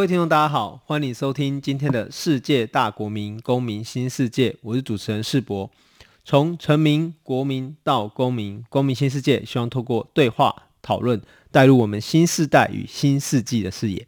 各位听众，大家好，欢迎收听今天的世界大国民公民新世界，我是主持人世博。从臣民、国民到公民，公民新世界，希望透过对话讨论，带入我们新时代与新世纪的视野。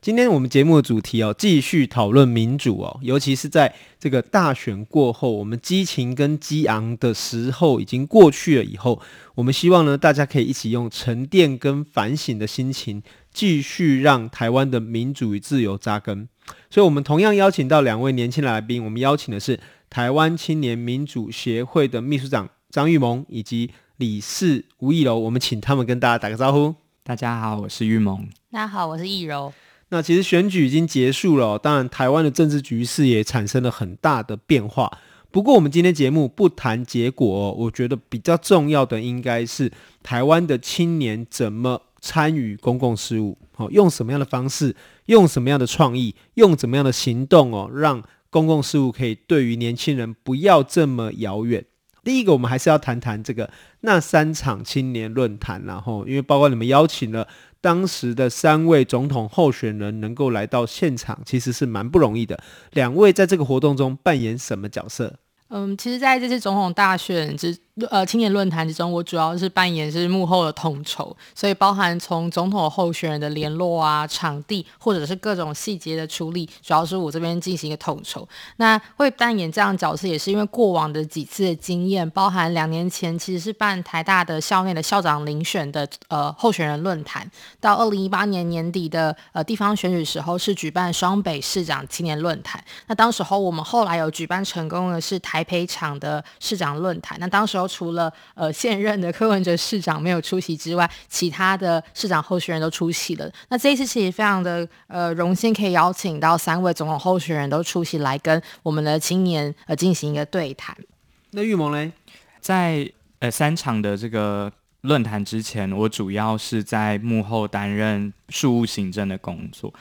今天我们节目的主题哦，继续讨论民主哦，尤其是在这个大选过后，我们激情跟激昂的时候已经过去了以后，我们希望呢，大家可以一起用沉淀跟反省的心情。继续让台湾的民主与自由扎根，所以我们同样邀请到两位年轻来宾。我们邀请的是台湾青年民主协会的秘书长张玉萌以及理事吴亦楼。我们请他们跟大家打个招呼。大家好，我是玉萌。大家好，我是易柔。那其实选举已经结束了，当然台湾的政治局势也产生了很大的变化。不过我们今天节目不谈结果，我觉得比较重要的应该是台湾的青年怎么。参与公共事务，好，用什么样的方式，用什么样的创意，用怎么样的行动哦，让公共事务可以对于年轻人不要这么遥远。第一个，我们还是要谈谈这个那三场青年论坛，然后因为包括你们邀请了当时的三位总统候选人能够来到现场，其实是蛮不容易的。两位在这个活动中扮演什么角色？嗯，其实在这次总统大选之呃青年论坛之中，我主要是扮演是幕后的统筹，所以包含从总统候选人的联络啊、场地或者是各种细节的处理，主要是我这边进行一个统筹。那会扮演这样角色，也是因为过往的几次的经验，包含两年前其实是办台大的校内的校长遴选的呃候选人论坛，到二零一八年年底的呃地方选举时候是举办双北市长青年论坛。那当时候我们后来有举办成功的是台。台北场的市长论坛，那当时候除了呃现任的柯文哲市长没有出席之外，其他的市长候选人都出席了。那这一次其实非常的呃荣幸，可以邀请到三位总统候选人都出席来跟我们的青年呃进行一个对谈。那玉萌嘞，在呃三场的这个论坛之前，我主要是在幕后担任事务行政的工作。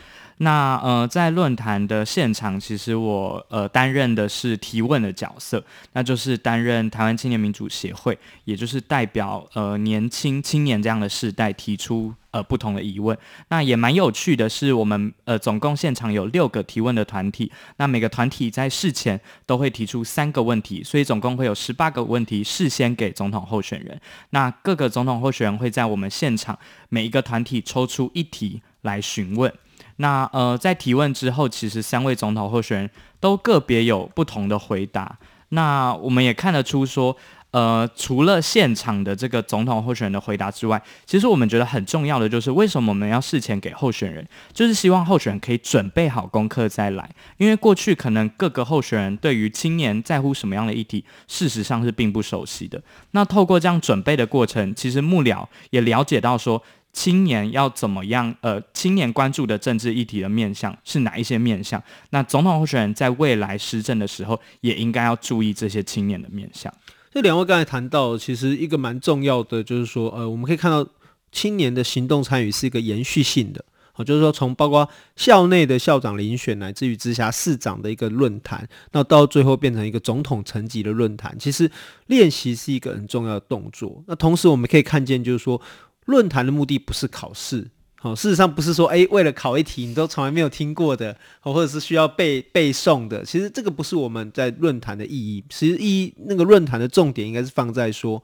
那呃，在论坛的现场，其实我呃担任的是提问的角色，那就是担任台湾青年民主协会，也就是代表呃年轻青年这样的世代提出呃不同的疑问。那也蛮有趣的是，我们呃总共现场有六个提问的团体，那每个团体在事前都会提出三个问题，所以总共会有十八个问题事先给总统候选人。那各个总统候选人会在我们现场每一个团体抽出一题来询问。那呃，在提问之后，其实三位总统候选人都个别有不同的回答。那我们也看得出说，呃，除了现场的这个总统候选人的回答之外，其实我们觉得很重要的就是，为什么我们要事前给候选人，就是希望候选人可以准备好功课再来。因为过去可能各个候选人对于青年在乎什么样的议题，事实上是并不熟悉的。那透过这样准备的过程，其实幕僚也了解到说。青年要怎么样？呃，青年关注的政治议题的面向是哪一些面向？那总统候选人在未来施政的时候，也应该要注意这些青年的面向。这两位刚才谈到，其实一个蛮重要的，就是说，呃，我们可以看到青年的行动参与是一个延续性的，好，就是说从包括校内的校长遴选，乃至于直辖市长的一个论坛，那到最后变成一个总统层级的论坛，其实练习是一个很重要的动作。那同时我们可以看见，就是说。论坛的目的不是考试，好，事实上不是说，诶，为了考一题你都从来没有听过的，或者是需要背背诵的，其实这个不是我们在论坛的意义。其实意义那个论坛的重点应该是放在说，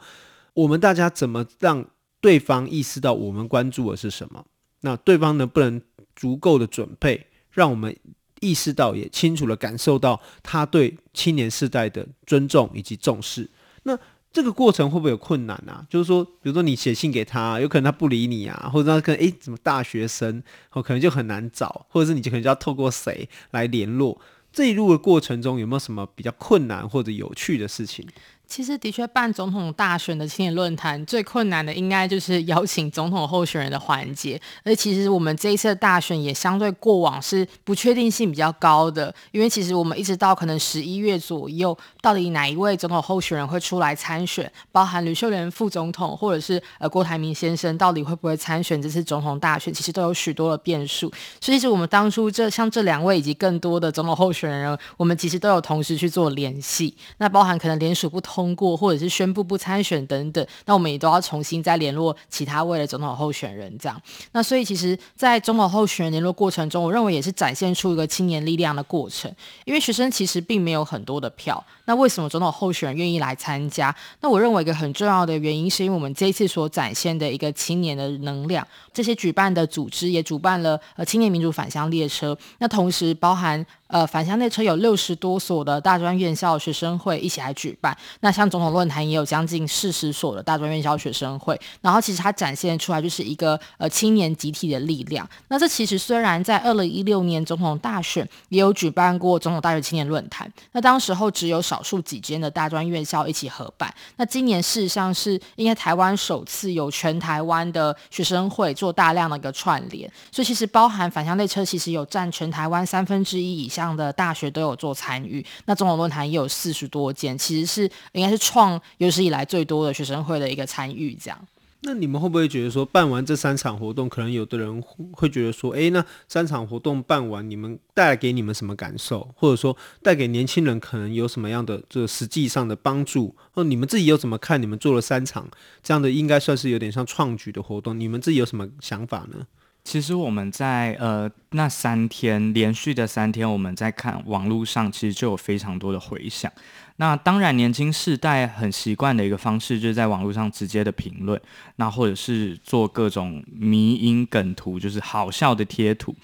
我们大家怎么让对方意识到我们关注的是什么，那对方能不能足够的准备，让我们意识到也清楚地感受到他对青年世代的尊重以及重视，那。这个过程会不会有困难啊？就是说，比如说你写信给他，有可能他不理你啊，或者他可能诶，怎么大学生，我，可能就很难找，或者是你就可能就要透过谁来联络？这一路的过程中有没有什么比较困难或者有趣的事情？其实的确，办总统大选的青年论坛最困难的，应该就是邀请总统候选人的环节。而其实我们这一次的大选也相对过往是不确定性比较高的，因为其实我们一直到可能十一月左右，到底哪一位总统候选人会出来参选，包含吕秀莲副总统或者是呃郭台铭先生，到底会不会参选这次总统大选，其实都有许多的变数。所以，其实我们当初这像这两位以及更多的总统候选人，我们其实都有同时去做联系。那包含可能联署不同。通过或者是宣布不参选等等，那我们也都要重新再联络其他位的总统候选人，这样。那所以其实，在总统候选人联络过程中，我认为也是展现出一个青年力量的过程。因为学生其实并没有很多的票，那为什么总统候选人愿意来参加？那我认为一个很重要的原因，是因为我们这一次所展现的一个青年的能量。这些举办的组织也主办了呃青年民主返乡列车，那同时包含。呃，返乡列车有六十多所的大专院校学生会一起来举办。那那像总统论坛也有将近四十所的大专院校学生会。然后其实它展现出来就是一个呃青年集体的力量。那这其实虽然在二零一六年总统大选也有举办过总统大学青年论坛，那当时候只有少数几间的大专院校一起合办。那今年事实上是应该台湾首次有全台湾的学生会做大量的一个串联，所以其实包含反向列车其实有占全台湾三分之一以上。的大学都有做参与，那总统论坛也有四十多间，其实是应该是创有史以来最多的学生会的一个参与。这样，那你们会不会觉得说，办完这三场活动，可能有的人会觉得说，哎，那三场活动办完，你们带来给你们什么感受，或者说带给年轻人可能有什么样的这实际上的帮助？或你们自己又怎么看？你们做了三场这样的，应该算是有点像创举的活动，你们自己有什么想法呢？其实我们在呃那三天连续的三天，我们在看网络上，其实就有非常多的回响。那当然，年轻世代很习惯的一个方式，就是在网络上直接的评论，那或者是做各种迷因梗图，就是好笑的贴图。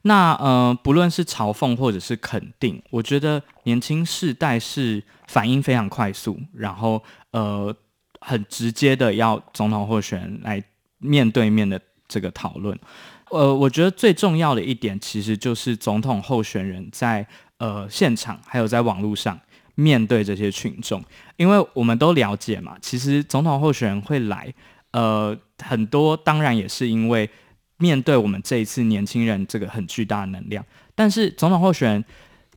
那呃，不论是嘲讽或者是肯定，我觉得年轻世代是反应非常快速，然后呃很直接的要总统候选人来面对面的这个讨论。呃，我觉得最重要的一点，其实就是总统候选人在呃现场，还有在网络上面对这些群众，因为我们都了解嘛，其实总统候选人会来，呃，很多当然也是因为面对我们这一次年轻人这个很巨大的能量，但是总统候选人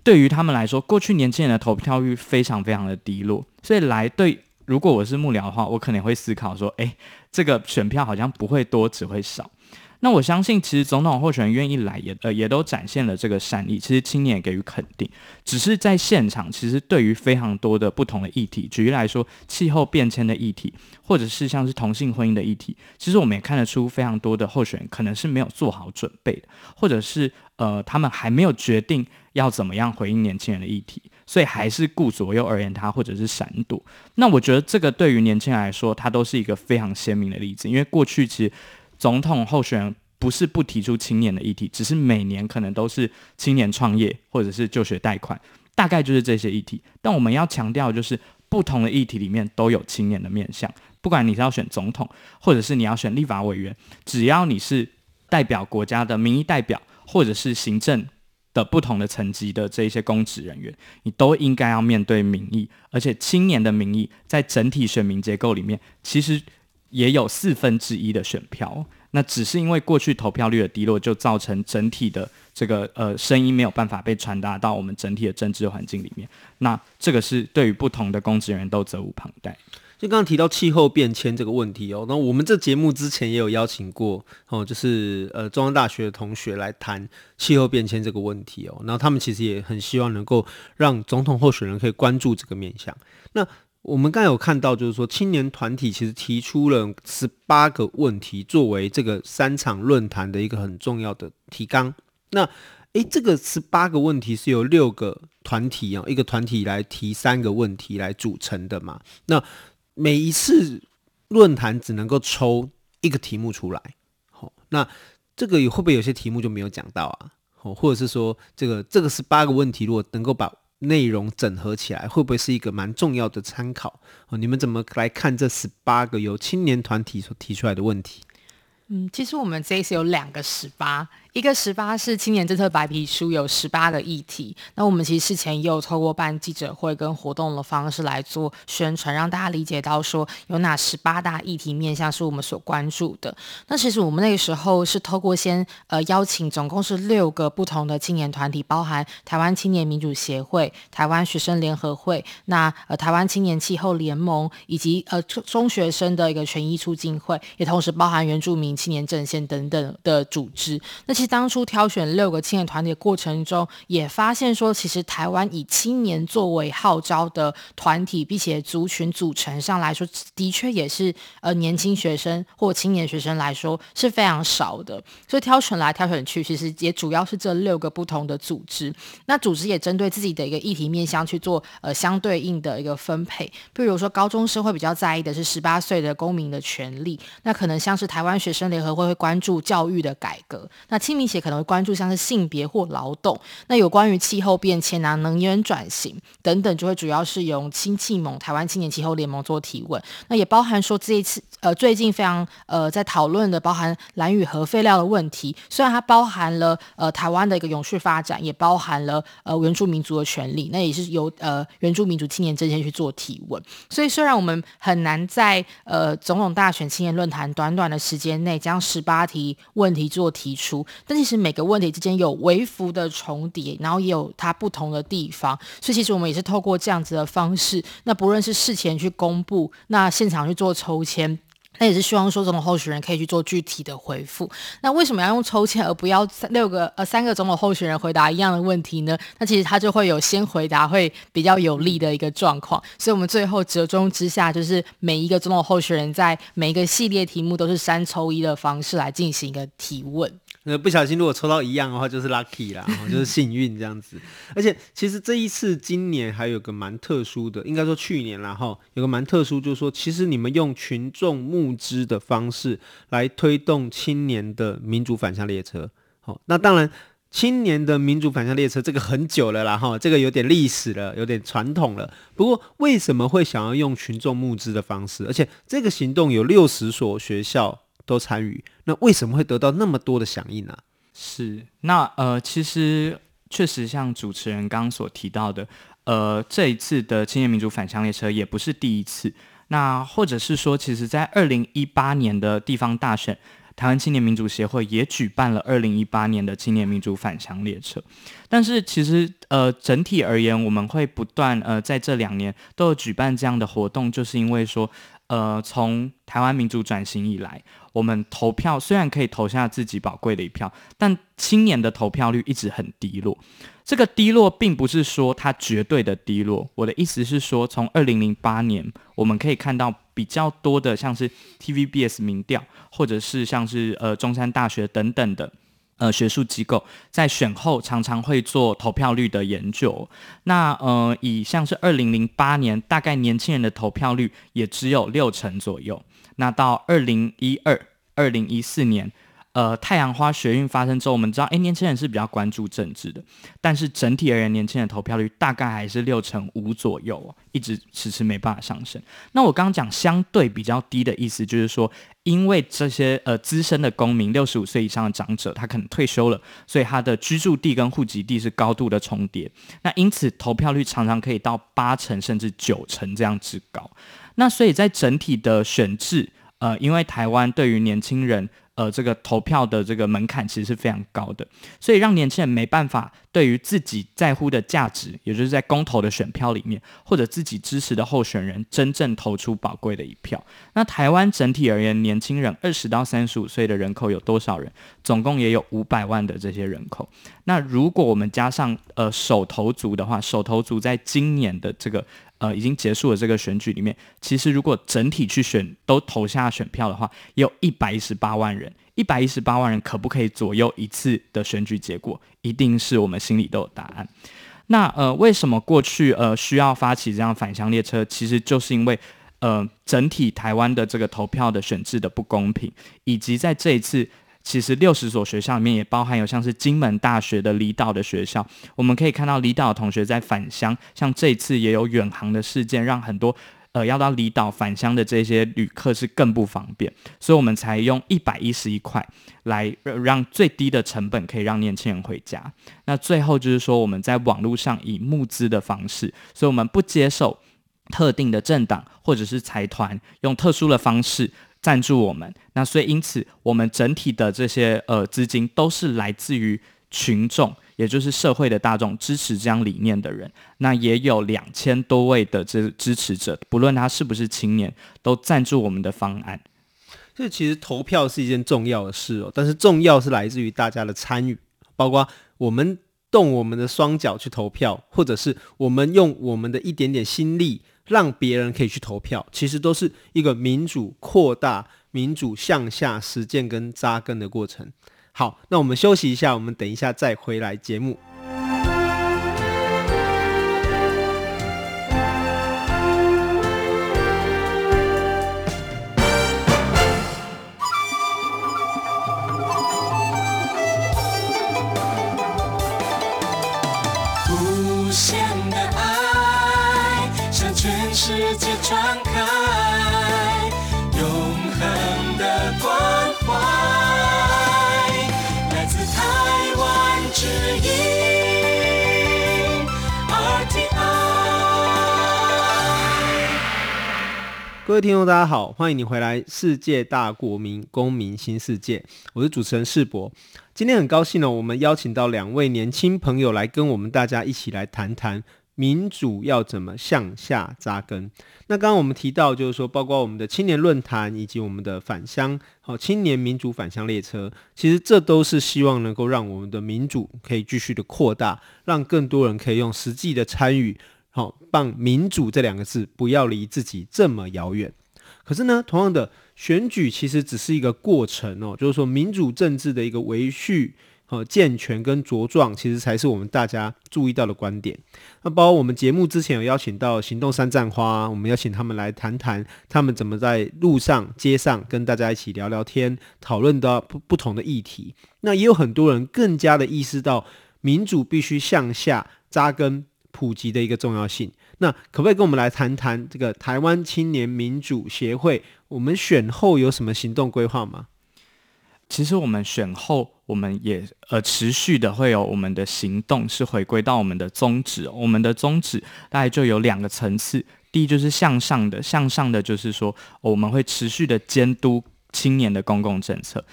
对于他们来说，过去年轻人的投票率非常非常的低落，所以来对，如果我是幕僚的话，我可能会思考说，诶，这个选票好像不会多，只会少。那我相信，其实总统候选人愿意来也，呃也都展现了这个善意。其实青年也给予肯定，只是在现场，其实对于非常多的不同的议题，举例来说，气候变迁的议题，或者是像是同性婚姻的议题，其实我们也看得出非常多的候选人可能是没有做好准备的，或者是呃他们还没有决定要怎么样回应年轻人的议题，所以还是顾左右而言他，或者是闪躲。那我觉得这个对于年轻人来说，它都是一个非常鲜明的例子，因为过去其实。总统候选人不是不提出青年的议题，只是每年可能都是青年创业或者是就学贷款，大概就是这些议题。但我们要强调，就是不同的议题里面都有青年的面向。不管你是要选总统，或者是你要选立法委员，只要你是代表国家的民意代表，或者是行政的不同的层级的这一些公职人员，你都应该要面对民意。而且青年的民意在整体选民结构里面，其实。也有四分之一的选票，那只是因为过去投票率的低落，就造成整体的这个呃声音没有办法被传达到我们整体的政治环境里面。那这个是对于不同的公职人员都责无旁贷。就刚刚提到气候变迁这个问题哦，那我们这节目之前也有邀请过哦，就是呃中央大学的同学来谈气候变迁这个问题哦，然后他们其实也很希望能够让总统候选人可以关注这个面向。那我们刚才有看到，就是说青年团体其实提出了十八个问题，作为这个三场论坛的一个很重要的提纲。那，诶，这个十八个问题是由六个团体啊，一个团体来提三个问题来组成的嘛？那每一次论坛只能够抽一个题目出来。好，那这个会不会有些题目就没有讲到啊？哦，或者是说，这个这个十八个问题，如果能够把内容整合起来会不会是一个蛮重要的参考？哦，你们怎么来看这十八个由青年团体所提出来的问题？嗯，其实我们这一次有两个十八，一个十八是青年政策白皮书有十八个议题，那我们其实事前也有透过办记者会跟活动的方式来做宣传，让大家理解到说有哪十八大议题面向是我们所关注的。那其实我们那个时候是透过先呃邀请总共是六个不同的青年团体，包含台湾青年民主协会、台湾学生联合会、那呃台湾青年气候联盟以及呃中中学生的一个权益促进会，也同时包含原住民青年阵线等等的组织。那其当初挑选六个青年团体的过程中，也发现说，其实台湾以青年作为号召的团体，并且族群组成上来说，的确也是呃年轻学生或青年学生来说是非常少的。所以挑选来挑选去，其实也主要是这六个不同的组织。那组织也针对自己的一个议题面向去做呃相对应的一个分配。比如说高中生会比较在意的是十八岁的公民的权利，那可能像是台湾学生联合会会关注教育的改革。那青民协可能会关注像是性别或劳动，那有关于气候变迁啊、能源转型等等，就会主要是由青企盟、台湾青年气候联盟做提问。那也包含说这一次呃最近非常呃在讨论的，包含蓝屿核废料的问题，虽然它包含了呃台湾的一个永续发展，也包含了呃原住民族的权利，那也是由呃原住民族青年阵线去做提问。所以虽然我们很难在呃总统大选青年论坛短短的时间内将十八题问题做提出。但其实每个问题之间有微幅的重叠，然后也有它不同的地方，所以其实我们也是透过这样子的方式，那不论是事前去公布，那现场去做抽签。那也是希望说，总统候选人可以去做具体的回复。那为什么要用抽签，而不要六个呃三个总统候选人回答一样的问题呢？那其实他就会有先回答会比较有利的一个状况。所以我们最后折中之下，就是每一个总统候选人在每一个系列题目都是三抽一的方式来进行一个提问。那不小心如果抽到一样的话，就是 lucky 啦，就是幸运这样子。而且其实这一次今年还有个蛮特殊的，应该说去年啦哈，有个蛮特殊，就是说其实你们用群众募资的方式来推动青年的民主返乡列车。好，那当然青年的民主返乡列车这个很久了啦哈，这个有点历史了，有点传统了。不过为什么会想要用群众募资的方式？而且这个行动有六十所学校。都参与，那为什么会得到那么多的响应呢？是，那呃，其实确实像主持人刚刚所提到的，呃，这一次的青年民主返乡列车也不是第一次。那或者是说，其实在二零一八年的地方大选，台湾青年民主协会也举办了二零一八年的青年民主返乡列车。但是其实呃，整体而言，我们会不断呃在这两年都有举办这样的活动，就是因为说。呃，从台湾民主转型以来，我们投票虽然可以投下自己宝贵的一票，但青年的投票率一直很低落。这个低落并不是说它绝对的低落，我的意思是说，从二零零八年我们可以看到比较多的，像是 TVBS 民调，或者是像是呃中山大学等等的。呃，学术机构在选后常常会做投票率的研究。那呃，以像是二零零八年，大概年轻人的投票率也只有六成左右。那到二零一二、二零一四年。呃，太阳花学运发生之后，我们知道，诶，年轻人是比较关注政治的，但是整体而言，年轻人投票率大概还是六成五左右哦，一直迟迟没办法上升。那我刚刚讲相对比较低的意思，就是说，因为这些呃资深的公民，六十五岁以上的长者，他可能退休了，所以他的居住地跟户籍地是高度的重叠，那因此投票率常常可以到八成甚至九成这样之高。那所以在整体的选制，呃，因为台湾对于年轻人。呃，这个投票的这个门槛其实是非常高的，所以让年轻人没办法对于自己在乎的价值，也就是在公投的选票里面，或者自己支持的候选人，真正投出宝贵的一票。那台湾整体而言，年轻人二十到三十五岁的人口有多少人？总共也有五百万的这些人口。那如果我们加上呃手头族的话，手头族在今年的这个。呃，已经结束了这个选举里面，其实如果整体去选都投下选票的话，有一百一十八万人，一百一十八万人可不可以左右一次的选举结果？一定是我们心里都有答案。那呃，为什么过去呃需要发起这样返乡列车？其实就是因为呃整体台湾的这个投票的选制的不公平，以及在这一次。其实六十所学校里面也包含有像是金门大学的离岛的学校，我们可以看到离岛的同学在返乡，像这次也有远航的事件，让很多呃要到离岛返乡的这些旅客是更不方便，所以我们才用一百一十一块来让最低的成本可以让年轻人回家。那最后就是说我们在网络上以募资的方式，所以我们不接受特定的政党或者是财团用特殊的方式赞助我们。那所以因此我们整体的这些呃资金都是来自于群众。也就是社会的大众支持这样理念的人，那也有两千多位的这支持者，不论他是不是青年，都赞助我们的方案。这其实投票是一件重要的事哦，但是重要是来自于大家的参与，包括我们动我们的双脚去投票，或者是我们用我们的一点点心力让别人可以去投票，其实都是一个民主扩大、民主向下实践跟扎根的过程。好，那我们休息一下，我们等一下再回来节目。各位听众，大家好，欢迎你回来《世界大国民公民新世界》，我是主持人世博。今天很高兴呢，我们邀请到两位年轻朋友来跟我们大家一起来谈谈民主要怎么向下扎根。那刚刚我们提到，就是说，包括我们的青年论坛以及我们的返乡，好，青年民主返乡列车，其实这都是希望能够让我们的民主可以继续的扩大，让更多人可以用实际的参与。好，让民主这两个字不要离自己这么遥远。可是呢，同样的选举其实只是一个过程哦，就是说民主政治的一个维续、和健全跟茁壮，其实才是我们大家注意到的观点。那包括我们节目之前有邀请到行动三赞花，我们邀请他们来谈谈他们怎么在路上、街上跟大家一起聊聊天，讨论到不不同的议题。那也有很多人更加的意识到，民主必须向下扎根。普及的一个重要性，那可不可以跟我们来谈谈这个台湾青年民主协会？我们选后有什么行动规划吗？其实我们选后，我们也呃持续的会有我们的行动，是回归到我们的宗旨。我们的宗旨大概就有两个层次，第一就是向上的，向上的就是说我们会持续的监督青年的公共政策。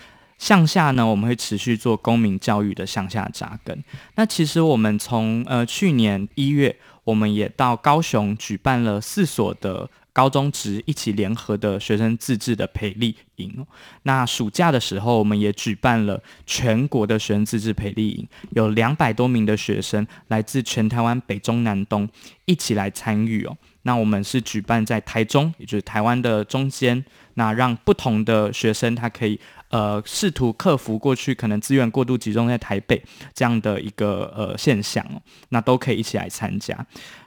向下呢，我们会持续做公民教育的向下扎根。那其实我们从呃去年一月，我们也到高雄举办了四所的高中职一起联合的学生自治的培力营。那暑假的时候，我们也举办了全国的学生自治培力营，有两百多名的学生来自全台湾北中南东一起来参与哦。那我们是举办在台中，也就是台湾的中间，那让不同的学生他可以。呃，试图克服过去可能资源过度集中在台北这样的一个呃现象，那都可以一起来参加。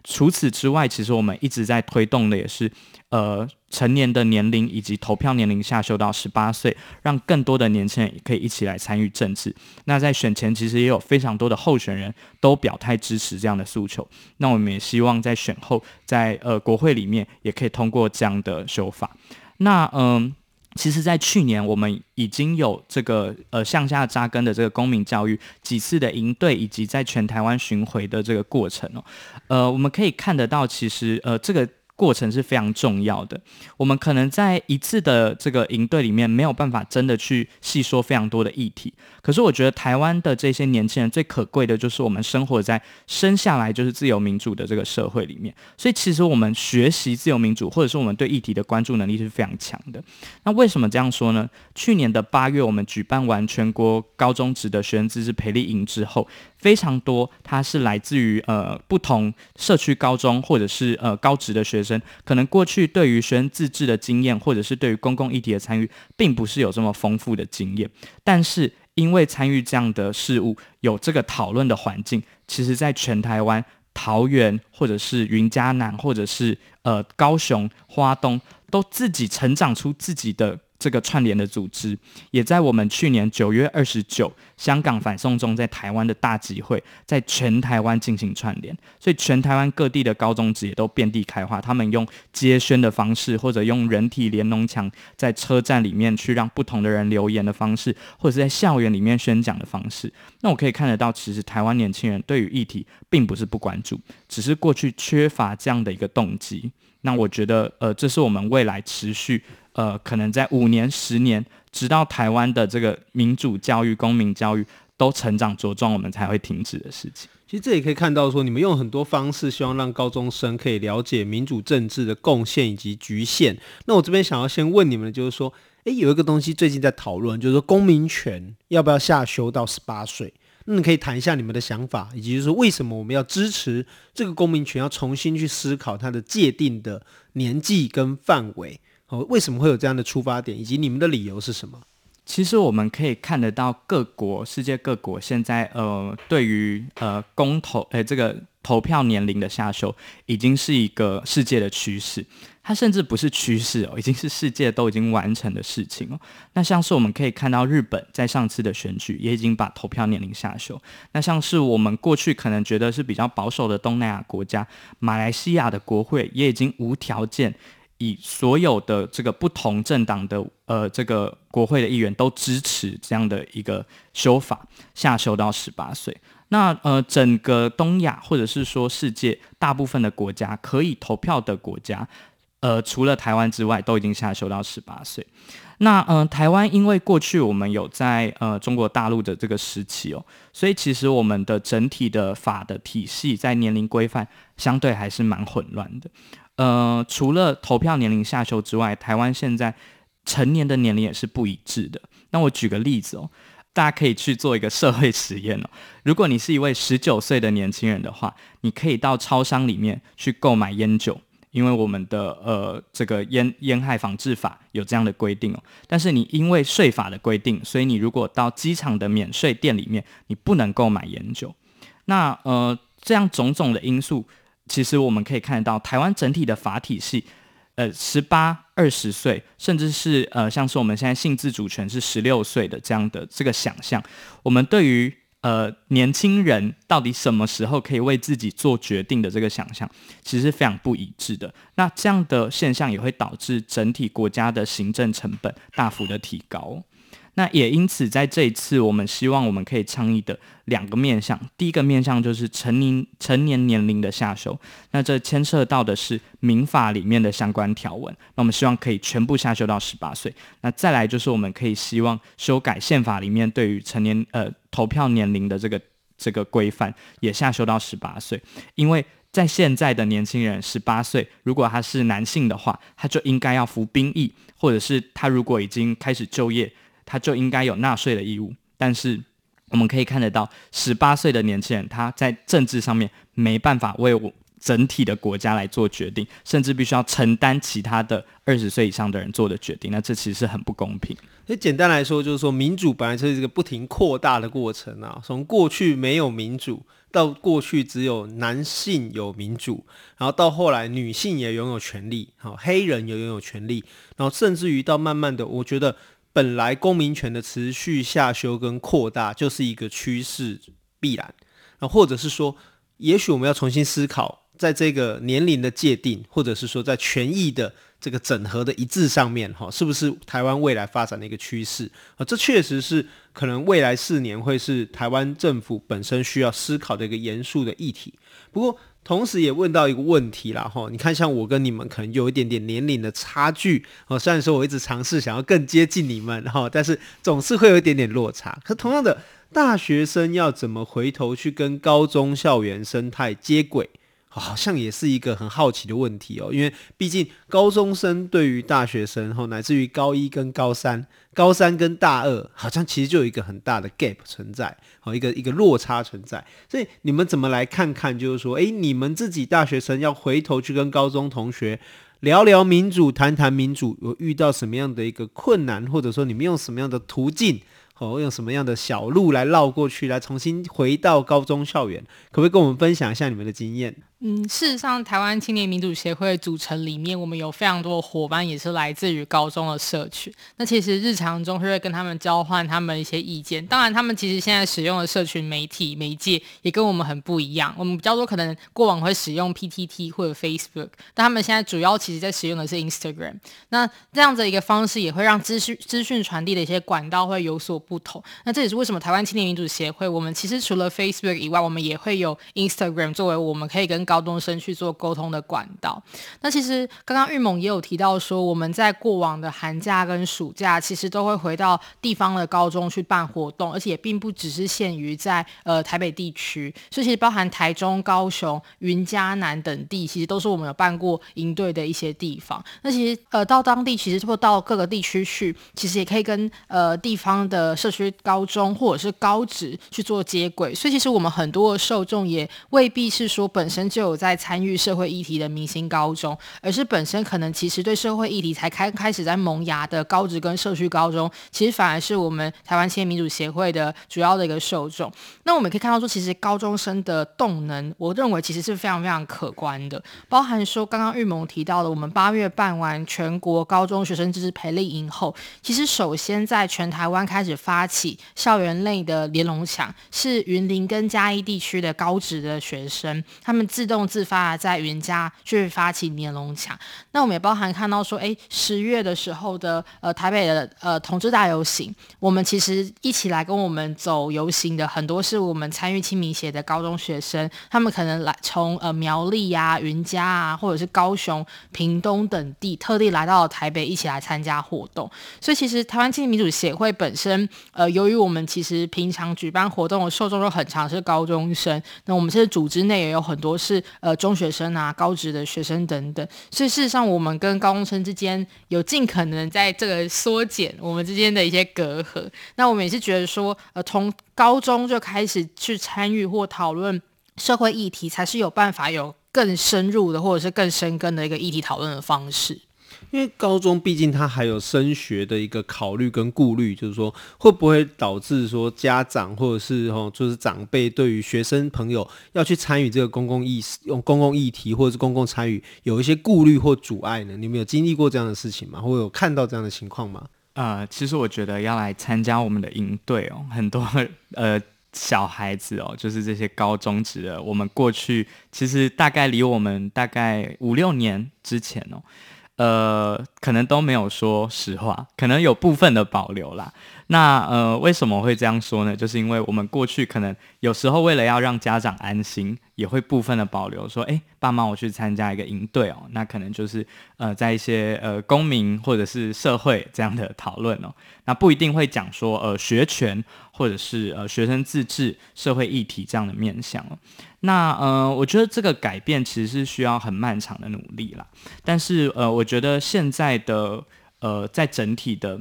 除此之外，其实我们一直在推动的也是呃成年的年龄以及投票年龄下修到十八岁，让更多的年轻人也可以一起来参与政治。那在选前，其实也有非常多的候选人都表态支持这样的诉求。那我们也希望在选后，在呃国会里面也可以通过这样的修法。那嗯。其实，在去年，我们已经有这个呃向下扎根的这个公民教育几次的营队，以及在全台湾巡回的这个过程哦，呃，我们可以看得到，其实呃这个。过程是非常重要的。我们可能在一次的这个营队里面没有办法真的去细说非常多的议题，可是我觉得台湾的这些年轻人最可贵的就是我们生活在生下来就是自由民主的这个社会里面，所以其实我们学习自由民主，或者是我们对议题的关注能力是非常强的。那为什么这样说呢？去年的八月，我们举办完全国高中职的学生自治培力营之后。非常多，他是来自于呃不同社区高中或者是呃高职的学生，可能过去对于学生自治的经验，或者是对于公共议题的参与，并不是有这么丰富的经验。但是因为参与这样的事物，有这个讨论的环境，其实在全台湾、桃园或者是云嘉南，或者是呃高雄、花东，都自己成长出自己的。这个串联的组织，也在我们去年九月二十九香港反送中在台湾的大集会，在全台湾进行串联，所以全台湾各地的高中职也都遍地开花。他们用接宣的方式，或者用人体连侬墙在车站里面去让不同的人留言的方式，或者是在校园里面宣讲的方式。那我可以看得到，其实台湾年轻人对于议题并不是不关注，只是过去缺乏这样的一个动机。那我觉得，呃，这是我们未来持续。呃，可能在五年、十年，直到台湾的这个民主教育、公民教育都成长茁壮，我们才会停止的事情。其实这也可以看到，说你们用很多方式，希望让高中生可以了解民主政治的贡献以及局限。那我这边想要先问你们的就是说，诶，有一个东西最近在讨论，就是说公民权要不要下修到十八岁？那你可以谈一下你们的想法，以及就是为什么我们要支持这个公民权，要重新去思考它的界定的年纪跟范围。哦为什么会有这样的出发点，以及你们的理由是什么？其实我们可以看得到，各国、世界各国现在呃，对于呃公投诶、这个投票年龄的下修，已经是一个世界的趋势。它甚至不是趋势哦，已经是世界都已经完成的事情哦。那像是我们可以看到，日本在上次的选举也已经把投票年龄下修。那像是我们过去可能觉得是比较保守的东南亚国家，马来西亚的国会也已经无条件。以所有的这个不同政党的呃这个国会的议员都支持这样的一个修法，下修到十八岁。那呃整个东亚或者是说世界大部分的国家可以投票的国家，呃除了台湾之外，都已经下修到十八岁。那呃台湾因为过去我们有在呃中国大陆的这个时期哦，所以其实我们的整体的法的体系在年龄规范相对还是蛮混乱的。呃，除了投票年龄下修之外，台湾现在成年的年龄也是不一致的。那我举个例子哦，大家可以去做一个社会实验哦。如果你是一位十九岁的年轻人的话，你可以到超商里面去购买烟酒，因为我们的呃这个烟烟害防治法有这样的规定哦。但是你因为税法的规定，所以你如果到机场的免税店里面，你不能购买烟酒。那呃这样种种的因素。其实我们可以看到，台湾整体的法体系，呃，十八、二十岁，甚至是呃，像是我们现在性自主权是十六岁的这样的这个想象，我们对于呃年轻人到底什么时候可以为自己做决定的这个想象，其实是非常不一致的。那这样的现象也会导致整体国家的行政成本大幅的提高。那也因此，在这一次，我们希望我们可以倡议的两个面向，第一个面向就是成年成年年龄的下修，那这牵涉到的是民法里面的相关条文，那我们希望可以全部下修到十八岁。那再来就是我们可以希望修改宪法里面对于成年呃投票年龄的这个这个规范，也下修到十八岁，因为在现在的年轻人十八岁，如果他是男性的话，他就应该要服兵役，或者是他如果已经开始就业。他就应该有纳税的义务，但是我们可以看得到，十八岁的年轻人他在政治上面没办法为我整体的国家来做决定，甚至必须要承担其他的二十岁以上的人做的决定，那这其实是很不公平。所以简单来说，就是说民主本来就是一个不停扩大的过程啊，从过去没有民主，到过去只有男性有民主，然后到后来女性也拥有权利，好，黑人也拥有权利，然后甚至于到慢慢的，我觉得。本来公民权的持续下修跟扩大就是一个趋势必然，啊，或者是说，也许我们要重新思考，在这个年龄的界定，或者是说在权益的这个整合的一致上面，哈，是不是台湾未来发展的一个趋势？啊，这确实是可能未来四年会是台湾政府本身需要思考的一个严肃的议题。不过，同时也问到一个问题啦，哈，你看，像我跟你们可能有一点点年龄的差距，哦，虽然说我一直尝试想要更接近你们，哈，但是总是会有一点点落差。可同样的，大学生要怎么回头去跟高中校园生态接轨？好像也是一个很好奇的问题哦，因为毕竟高中生对于大学生，后乃至于高一跟高三、高三跟大二，好像其实就有一个很大的 gap 存在，好，一个一个落差存在。所以你们怎么来看看，就是说，诶，你们自己大学生要回头去跟高中同学聊聊民主、谈谈民主，有遇到什么样的一个困难，或者说你们用什么样的途径，哦，用什么样的小路来绕过去，来重新回到高中校园？可不可以跟我们分享一下你们的经验？嗯，事实上，台湾青年民主协会组成里面，我们有非常多的伙伴，也是来自于高中的社群。那其实日常中是会跟他们交换他们一些意见。当然，他们其实现在使用的社群媒体媒介也跟我们很不一样。我们比较多可能过往会使用 PTT 或者 Facebook，但他们现在主要其实在使用的是 Instagram。那这样子一个方式也会让资讯资讯传递的一些管道会有所不同。那这也是为什么台湾青年民主协会，我们其实除了 Facebook 以外，我们也会有 Instagram 作为我们可以跟高高中生去做沟通的管道。那其实刚刚玉萌也有提到说，我们在过往的寒假跟暑假，其实都会回到地方的高中去办活动，而且也并不只是限于在呃台北地区，所以其实包含台中、高雄、云嘉南等地，其实都是我们有办过营队的一些地方。那其实呃到当地，其实或到各个地区去，其实也可以跟呃地方的社区高中或者是高职去做接轨。所以其实我们很多的受众也未必是说本身就有在。参与社会议题的明星高中，而是本身可能其实对社会议题才开开始在萌芽的高职跟社区高中，其实反而是我们台湾青年民主协会的主要的一个受众。那我们可以看到说，其实高中生的动能，我认为其实是非常非常可观的，包含说刚刚玉萌提到的，我们八月办完全国高中学生自治培力营后，其实首先在全台湾开始发起校园内的联龙墙，是云林跟嘉义地区的高职的学生，他们自自动自发。在云嘉去发起年龙墙，那我们也包含看到说，哎，十月的时候的呃台北的呃同志大游行，我们其实一起来跟我们走游行的很多是我们参与青民协的高中学生，他们可能来从呃苗栗呀、啊、云嘉啊，或者是高雄、屏东等地，特地来到台北一起来参加活动。所以其实台湾青年民主协会本身，呃，由于我们其实平常举办活动的受众都很常是高中生，那我们这个组织内也有很多是是呃。中学生啊，高职的学生等等，所以事实上，我们跟高中生之间有尽可能在这个缩减我们之间的一些隔阂。那我们也是觉得说，呃，从高中就开始去参与或讨论社会议题，才是有办法有更深入的或者是更深耕的一个议题讨论的方式。因为高中毕竟它还有升学的一个考虑跟顾虑，就是说会不会导致说家长或者是哦就是长辈对于学生朋友要去参与这个公共议用公共议题或者是公共参与有一些顾虑或阻碍呢？你们有经历过这样的事情吗？或有看到这样的情况吗？呃，其实我觉得要来参加我们的营队哦，很多呃小孩子哦，就是这些高中职的，我们过去其实大概离我们大概五六年之前哦。呃，可能都没有说实话，可能有部分的保留啦。那呃，为什么会这样说呢？就是因为我们过去可能有时候为了要让家长安心，也会部分的保留，说，诶，爸妈我去参加一个营队哦，那可能就是呃，在一些呃公民或者是社会这样的讨论哦，那不一定会讲说呃学权或者是呃学生自治、社会议题这样的面向哦。那呃，我觉得这个改变其实是需要很漫长的努力啦。但是呃，我觉得现在的呃，在整体的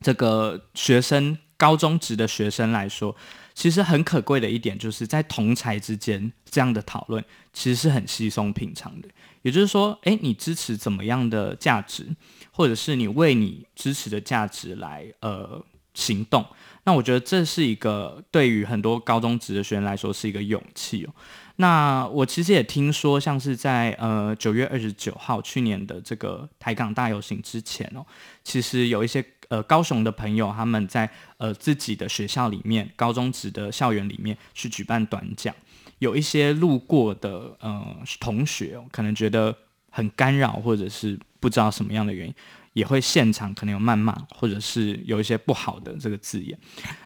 这个学生高中职的学生来说，其实很可贵的一点，就是在同才之间这样的讨论，其实是很稀松平常的。也就是说，诶，你支持怎么样的价值，或者是你为你支持的价值来呃行动。那我觉得这是一个对于很多高中职的学生来说是一个勇气哦。那我其实也听说，像是在呃九月二十九号去年的这个台港大游行之前哦，其实有一些呃高雄的朋友他们在呃自己的学校里面高中职的校园里面去举办短讲，有一些路过的呃同学，可能觉得很干扰或者是不知道什么样的原因。也会现场可能有谩骂，或者是有一些不好的这个字眼。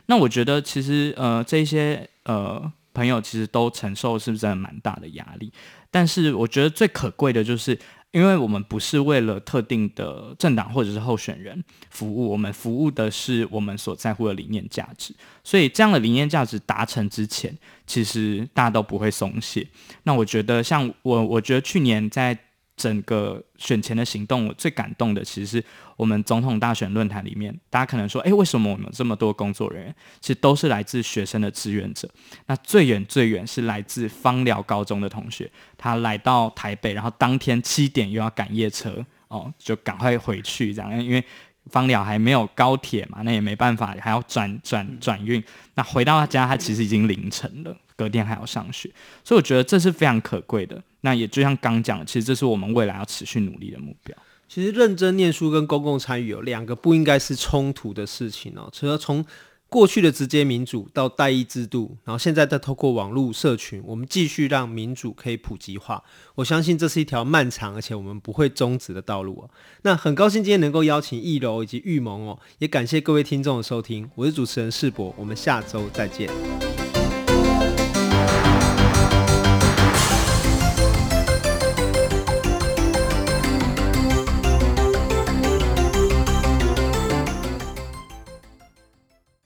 那我觉得其实呃这些呃朋友其实都承受是不是蛮大的压力？但是我觉得最可贵的就是，因为我们不是为了特定的政党或者是候选人服务，我们服务的是我们所在乎的理念价值。所以这样的理念价值达成之前，其实大家都不会松懈。那我觉得像我，我觉得去年在。整个选前的行动，我最感动的其实是我们总统大选论坛里面，大家可能说，诶，为什么我们这么多工作人员？其实都是来自学生的志愿者。那最远最远是来自芳寮高中的同学，他来到台北，然后当天七点又要赶夜车哦，就赶快回去这样，因为芳寮还没有高铁嘛，那也没办法，还要转转转运。那回到他家，他其实已经凌晨了，隔天还要上学，所以我觉得这是非常可贵的。那也就像刚讲的，其实这是我们未来要持续努力的目标。其实认真念书跟公共参与有两个不应该是冲突的事情哦。除了从过去的直接民主到代议制度，然后现在再透过网络社群，我们继续让民主可以普及化。我相信这是一条漫长而且我们不会终止的道路哦。那很高兴今天能够邀请义柔以及玉萌哦，也感谢各位听众的收听。我是主持人世博，我们下周再见。